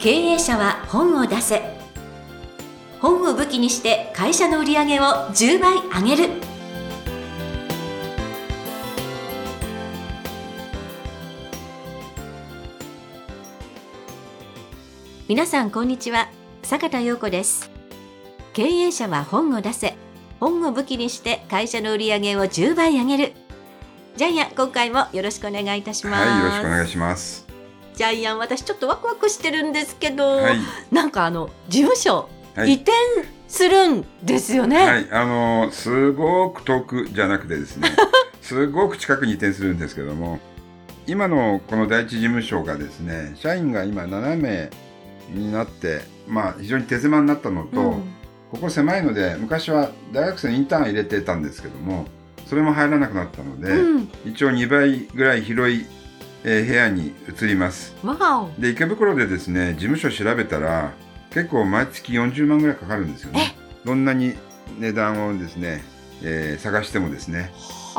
経営者は本を出せ。本を武器にして会社の売り上げを10倍上げる。皆さんこんにちは。坂田陽子です。経営者は本を出せ。本を武器にして会社の売り上げを10倍上げる。ジャイア今回もよろしくお願いいたします。はい、よろしくお願いします。ジャイアン私ちょっとワクワクしてるんですけど、はい、なんかあの事務所、はい。移転するんですよね、はい、あのーすごく遠くじゃなくてですね、すごく近くに移転するんですけども、今のこの第一事務所がですね、社員が今7名になって、まあ非常に手狭になったのと、うん。ここ狭いので、昔は大学生のインターン入れてたんですけども、それも入らなくなったので、うん。一応2倍ぐらい広い、えー部屋に移ります。で池袋でですね事務所調べたら結構毎月40万ぐらいかかるんですよね。どんなに値段をですね、えー探してもですね。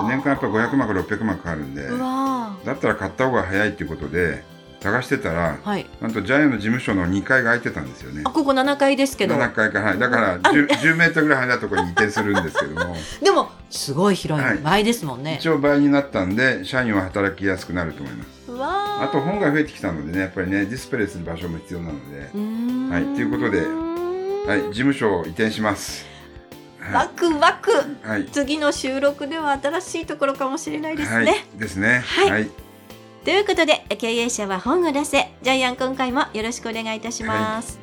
年間やっぱ500万から600万かかるんでだったら買った方が早いっていうことで探してたらーはい。なんとジャイアンの事務所の2階が空いてたんですよね。あここ7階ですけど。7階から、はい、だから 10, 10メートルぐらい離れたところに移転するんですけども。でもすごい広い、はい。倍ですもんね。一応倍になったんで社員は働きやすくなると思いますあと本が増えてきたのでねやっぱりねディスプレイする場所も必要なので。はいということではい、事務所を移転します。はワクワク。い、はい、次の収録では新しいところかもしれないですね、はい、ですね。はい。はい、ということで経営者は本を出せジャイアン今回もよろしくお願いいたします、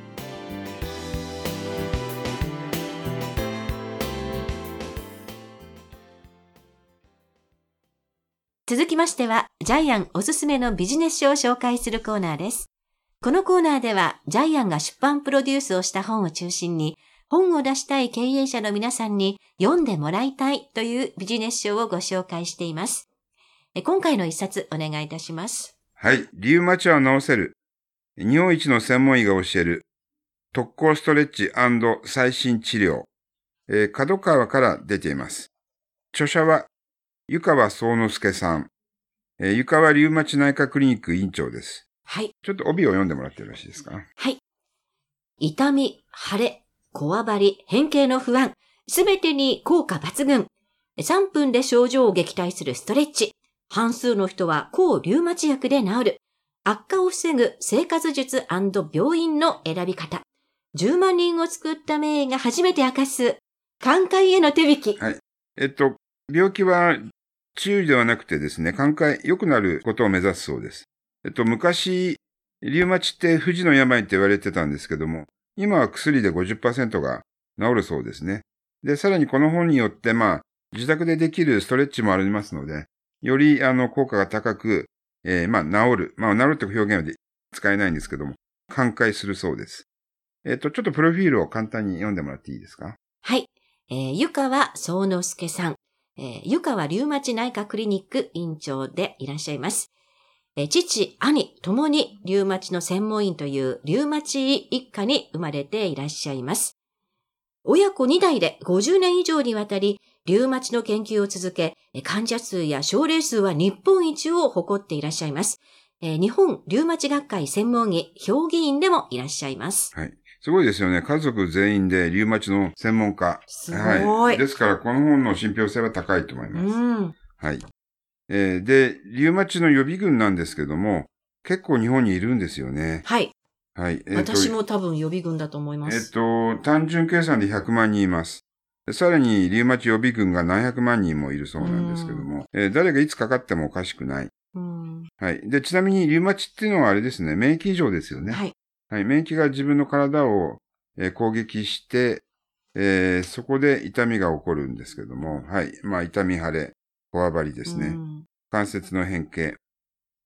続きましてはジャイアンおすすめのビジネス書を紹介するコーナーですこのコーナーではジャイアンが出版プロデュースをした本を中心に本を出したい経営者の皆さんに読んでもらいたいというビジネス書をご紹介しています今回の一冊お願いいたしますはい、リウマチは治せる。日本一の専門医が教える特攻ストレッチ最新治療。えー、角川から出ています。著者は湯川宗之助さん。えー湯川リウマチ内科クリニック院長です。はい。ちょっと帯を読んでもらってよろしいですか？はい。痛み、腫れ、こわばり、変形の不安、すべてに効果抜群。3分で症状を撃退するストレッチ。半数の人は抗リウマチ薬で治る。悪化を防ぐ生活術病院の選び方。10万人を救った名医が初めて明かす。寛解への手引き。えっと、病気は治癒ではなくてですね、寛解、良くなることを目指すそうです。えっと、昔、リウマチって不治の病って言われてたんですけども、今は薬で50%が治るそうですね。で、さらにこの本によって、まあ、自宅でできるストレッチもありますので、より、あの、効果が高く、えーまあ、治る。まあ、治るという表現は使えないんですけども、寛解するそうです。えっと、ちょっとプロフィールを簡単に読んでもらっていいですか？はい。えー、湯川宗之助さん。えー、湯川リウマチ内科クリニック院長でいらっしゃいます。えー父、兄、ともにリウマチの専門医というリウマチ一家に生まれていらっしゃいます。親子2代で50年以上にわたり、リウマチの研究を続け、患者数や症例数は日本一を誇っていらっしゃいます。えー日本リウマチ学会専門医、評議員でもいらっしゃいます。はい。すごいですよね。家族全員でリウマチの専門家。すごい。ですから、この本の信憑性は高いと思います。うん。はい。えーで、リウマチの予備軍なんですけども、結構日本にいるんですよね。はい。はい。えーと私も多分予備軍だと思いまえっす。と、単純計算で100万人います。でさらに、リウマチ予備軍が何百万人もいるそうなんですけども、えー誰がいつかかってもおかしくない。うんはい。で、ちなみに、リウマチっていうのはあれですね、免疫異常ですよね。はい。はい、免疫が自分の体を、えー攻撃して、えーそこで痛みが起こるんですけども、はい。まあ、痛み腫れ、こわばりですね。うん関節の変形。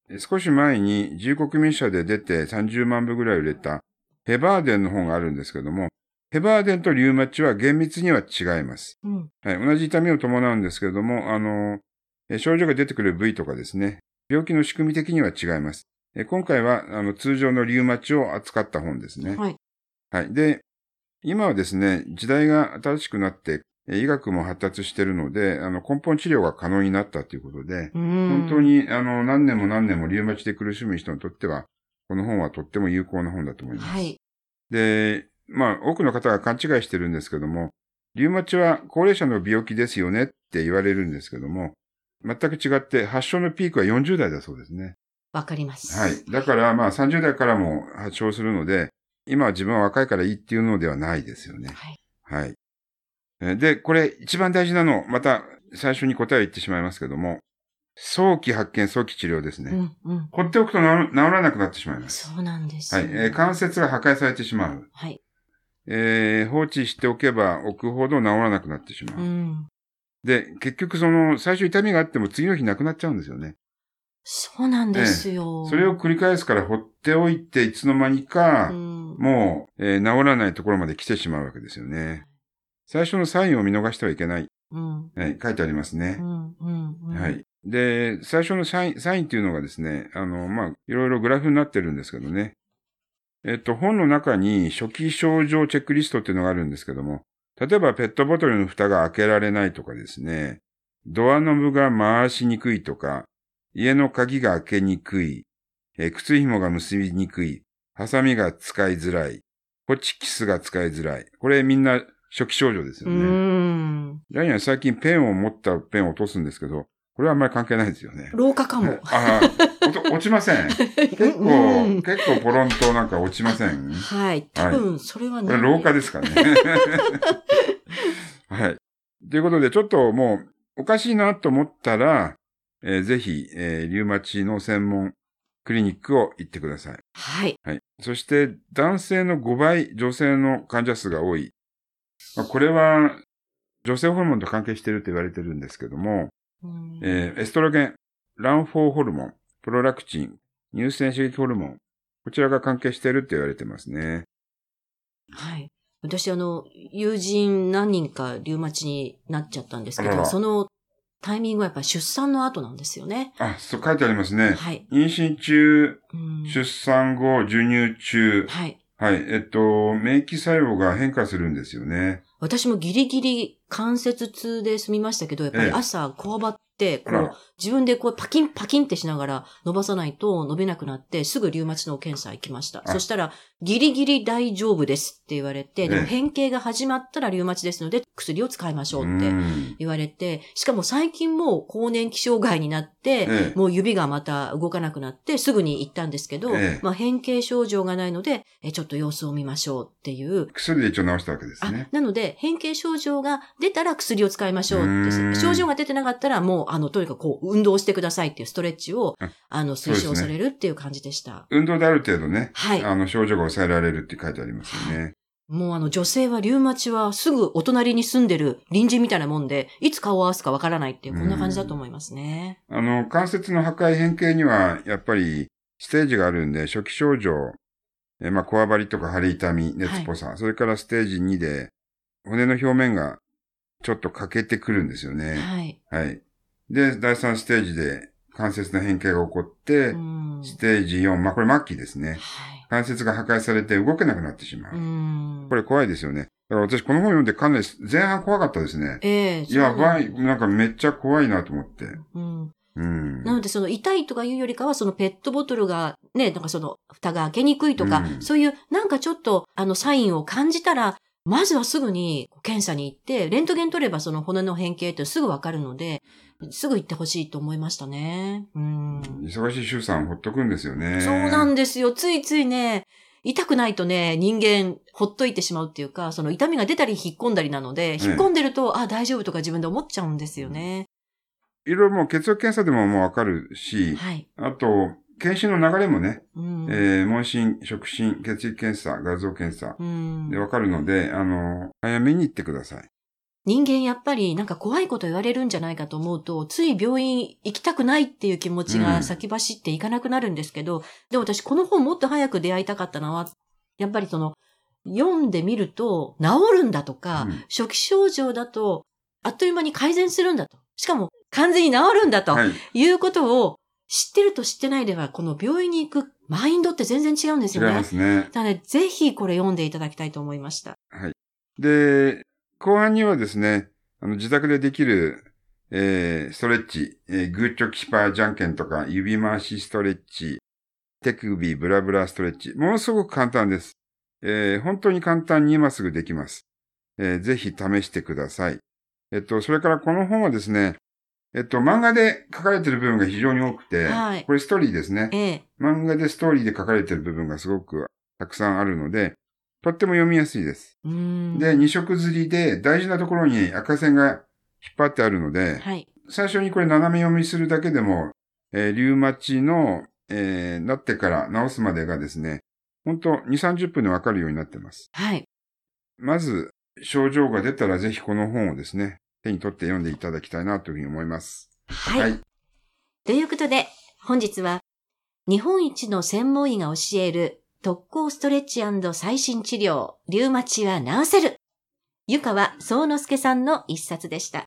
えー少し前に自由国民社で出て30万部ぐらい売れたヘバーデンの本があるんですけども、ヘバーデンとリウマチは厳密には違います。うんはい。同じ痛みを伴うんですけれども、あの、えー症状が出てくる部位とかですね、病気の仕組み的には違います。えー今回は、あの、通常のリウマチを扱った本ですね。はい。はい。で、今はですね、時代が新しくなって、えー医学も発達しているので、あの、根本治療が可能になったということで、うん本当に、あの、何年も何年もリウマチで苦しむ人にとっては、この本はとっても有効な本だと思います。はい。で、まあ、多くの方が勘違いしてるんですけども、リウマチは高齢者の病気ですよねって言われるんですけども、全く違って発症のピークは40代だそうですね。わかります。はい。だからまあ30代からも発症するので、今は自分は若いからいいっていうのではないですよね。はい。はい。えーで、これ一番大事なの、また最初に答えを言ってしまいますけども、早期発見、早期治療ですね。うんうん。放っておくと治治らなくなってしまいます。そうなんですよ。はい。えー関節が破壊されてしまう。はい。えー放置しておけば置くほど治らなくなってしまう。うん。で、結局その、最初痛みがあっても次の日なくなっちゃうんですよね。そうなんですよ。それを繰り返すから放っておいて、いつの間にか、うん、もう、えー治らないところまで来てしまうわけですよね。最初のサインを見逃してはいけない。うん。はい、書いてありますねう。ん。うん。うんは。い。で、最初のサイン、サインっていうのがですね、あの、まあ、いろいろグラフになってるんですけどね。えっと、本の中に初期症状チェックリストっていうのがあるんですけども、例えばペットボトルの蓋が開けられないとかですね、ドアノブが回しにくいとか、家の鍵が開けにくい、えー靴紐が結びにくい、ハサミが使いづらい、ホチキスが使いづらい。これみんな初期症状ですようね。ん。ライアン最近ペンを持ったペンを落とすんですけど、これはあんまり関係ないですよね。老化かも。ああ、落ちません。結う構、ん結構ポロンとなんか落ちません？はい。多分、それはこれ老化ですかね。はい。ということで、ちょっともう、おかしいなと思ったら、えーぜひ、えーリウマチの専門クリニックを行ってください。はい。はい。そして、男性の5倍、女性の患者数が多い。まあ、これは、女性ホルモンと関係していると言われてるんですけども、うんえーエストロゲン、ランフォーホルモン、プロラクチン、乳腺刺激ホルモン、こちらが関係していると言われてますね。はい。私、あの、友人何人かリウマチになっちゃったんですけど、そのタイミングはやっぱり出産の後なんですよね。あ、そう書いてありますね。はい。妊娠中、うん出産後、授乳中、はい。はい、えっと、免疫作用が変化するんですよね。私もギリギリ関節痛で済みましたけど、やっぱりええ朝こわばって、こう、自分でこうパキンパキンってしながら伸ばさないと伸びなくなって、すぐリウマチの検査行きました。あそしたら、ギリギリ大丈夫ですって言われて、でもええ変形が始まったらリウマチですので、薬を使いましょうってん。言われて、しかも最近もう更年期障害になって、ええもう指がまた動かなくなって、すぐに行ったんですけど、ええまあ変形症状がないので、えちょっと様子を見ましょうっていう、薬で一応治したわけですあね。なので、変形症状が出たら薬を使いましょうって。症状が出てなかったら、もう、あの、とにかくこう、運動してくださいっていうストレッチをあ、あの、推奨されるっていう感じでした。運動である程度ね、はい。あの、症状が抑えられるって書いてありますよね。もうあの、女性はリウマチはすぐお隣に住んでる隣人みたいなもんで、いつ顔を合わすかわからないっていう、こんな感じだと思いますね。あの、関節の破壊変形には、やっぱり、ステージがあるんで、初期症状、えまあ、こわばりとか腫れ痛み、熱っぽさ、それからステージ2で、骨の表面がちょっと欠けてくるんですよね。はい。はい。で、第3ステージで関節の変形が起こって、うん。ステージ4、まあ、これ末期ですね。はい。関節が破壊されて動けなくなってしまう。うん。これ怖いですよね。だから私この本読んでかなり前半怖かったですね。ええやばい、なんかめっちゃ怖いなと思って。うん。うん。なので、その痛いとかいうよりかは、そのペットボトルがね、なんかその蓋が開けにくいとか、うんそういうなんかちょっとあのサインを感じたら、まずはすぐに検査に行って、レントゲン取ればその骨の変形ってすぐわかるので、すぐ行ってほしいと思いましたね。うん。忙しい周さんほっとくんですよね。そうなんですよ。ついついね、痛くないとね、人間、ほっといてしまうっていうか、その痛みが出たり引っ込んだりなので、引っ込んでると、あ、大丈夫とか自分で思っちゃうんですよね。いろいろもう血液検査でももうわかるし、はい。あと、検診の流れもね、うん。えー、問診、触診、血液検査、画像検査うんでわかるので、あの、早めに行ってください。人間やっぱりなんか怖いこと言われるんじゃないかと思うと、つい病院行きたくないっていう気持ちが先走っていかなくなるんですけど、でも私この本もっと早く出会いたかったのは、やっぱりその、読んでみると治るんだとか、うん初期症状だとあっという間に改善するんだと。しかも完全に治るんだとはい。いうことを知ってると知ってないでは、この病院に行くマインドって全然違うんです違いよね。ますね。なので、ぜひこれ読んでいただきたいと思いました。はい。で、後半にはですね、あの、自宅でできる、えー、ストレッチ、えー、グーチョキパーじゃんけんとか、指回しストレッチ、手首ブラブラストレッチ。ものすごく簡単です。えー、本当に簡単に今すぐできます。えー、ぜひ試してください。えっと、それからこの本はですね、えっと、漫画で書かれてる部分が非常に多くて、はい、これストーリーですね、ええ。漫画でストーリーで書かれてる部分がすごくたくさんあるので、とっても読みやすいです。で、二色釣りで大事なところに赤線が引っ張ってあるので、はい、最初にこれ斜め読みするだけでも、えー、リウマチの、えー、なってから治すまでがですね、本当2、30分でわかるようになってます。はい。まず、症状が出たらぜひこの本をですね、手に取って読んでいただきたいなというふうに思います。はい。はい、ということで、本日は、日本一の専門医が教える特攻ストレッチ最新治療、リウマチは治せる。湯川総之助さんの一冊でした。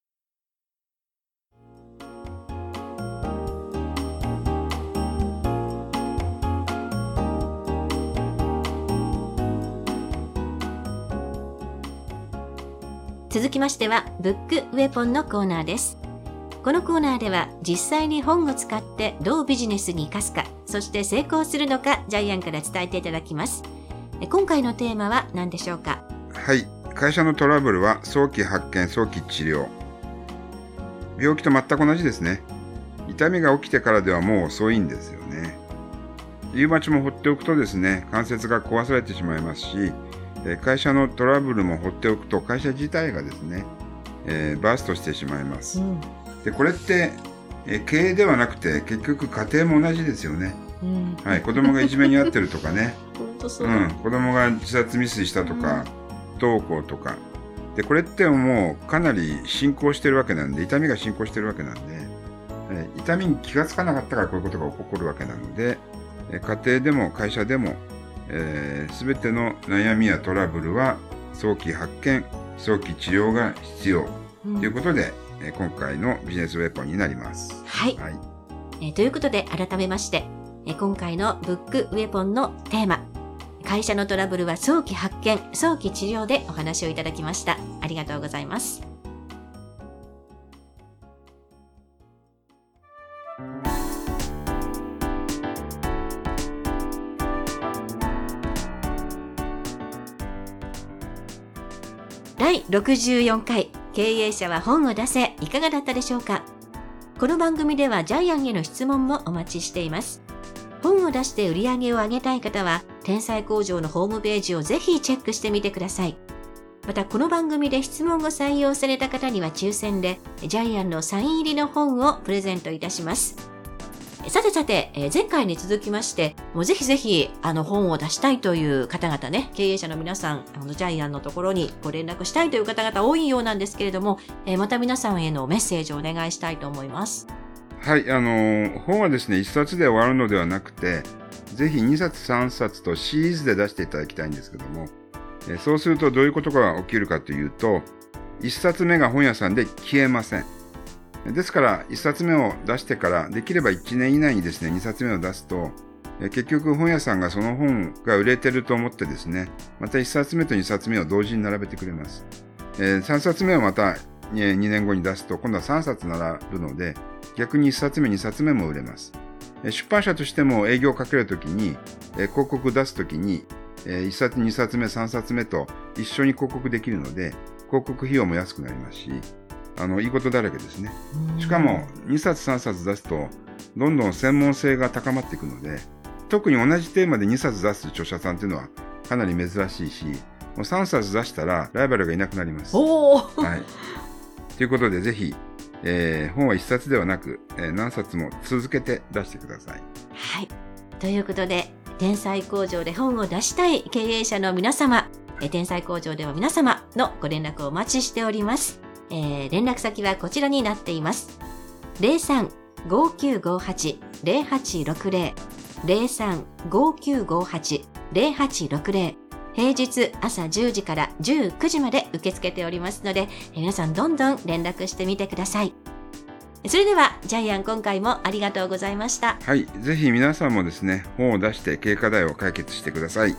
続きましては、ブックウェポンのコーナーです。このコーナーでは、実際に本を使ってどうビジネスに生かすか、そして成功するのか、ジャイアンから伝えていただきます。今回のテーマは何でしょうか？はい。会社のトラブルは早期発見、早期治療。病気と全く同じですね。痛みが起きてからではもう遅いんですよね。リウマチも放っておくとですね、関節が壊されてしまいますし、会社のトラブルも放っておくと会社自体がですね、えー、バーストしてしまいます。うん、でこれって、えー、経営ではなくて結局家庭も同じですよね。うん、はい、子供がいじめに遭ってるとかね。う。ん、子供が自殺未遂したとか、不登校とか。でこれってもうかなり進行してるわけなんで痛みが進行してるわけなんで、えー、痛みに気がつかなかったからこういうことが起こるわけなので、えー、家庭でも会社でもえー、全ての悩みやトラブルは早期発見、早期治療が必要、ということで、え今回のビジネスウェポンになります。はい。はい、えー、ということで、改めまして、え今回のブックウェポンのテーマ、会社のトラブルは早期発見、早期治療でお話をいただきました。ありがとうございます。第64回経営者は本を出せいかがだったでしょうか？この番組ではジャイアンへの質問もお待ちしています。本を出して売り上げを上げたい方は天才工場のホームページをぜひチェックしてみてください。またこの番組で質問を採用された方には抽選でジャイアンのサイン入りの本をプレゼントいたします。さてさて、え、前回に続きまして、もうぜひぜひ、あの、本を出したいという方々ね、経営者の皆さん、あの、ジャイアンのところにご連絡したいという方々多いようなんですけれども、え、また皆さんへのメッセージをお願いしたいと思います。はい、あの、本はですね、1冊で終わるのではなくて、ぜひ2冊3冊とシリーズで出していただきたいんですけども、え、そうするとどういうことが起きるかというと、1冊目が本屋さんで消えません。ですから、1冊目を出してから、できれば1年以内にですね、2冊目を出すと、結局本屋さんがその本が売れてると思ってですね、また1冊目と2冊目を同時に並べてくれます。え3冊目をまた2年後に出すと、今度は3冊並ぶので、逆に1冊目、2冊目も売れます。出版社としても営業をかけるときに、広告を出すときに、1冊、2冊目、3冊目と一緒に広告できるので、広告費用も安くなりますし、あのいいことだらけですね。しかも2冊3冊出すとどんどん専門性が高まっていくので特に同じテーマで2冊出す著者さんっていうのはかなり珍しいしもう3冊出したらライバルがいなくなります。はい、ということでぜひ、えー、本は1冊ではなく、えー、何冊も続けて出してください。はいということで天才工場で本を出したい経営者の皆様天才工場では皆様のご連絡をお待ちしております。えー、連絡先はこちらになっています。03-5958-0860 03-5958-0860平日朝10時から19時まで受け付けておりますので、皆さんどんどん連絡してみてください。それでは、ジャイアン今回もありがとうございました。はい。ぜひ皆さんもですね、本を出して経過題を解決してください。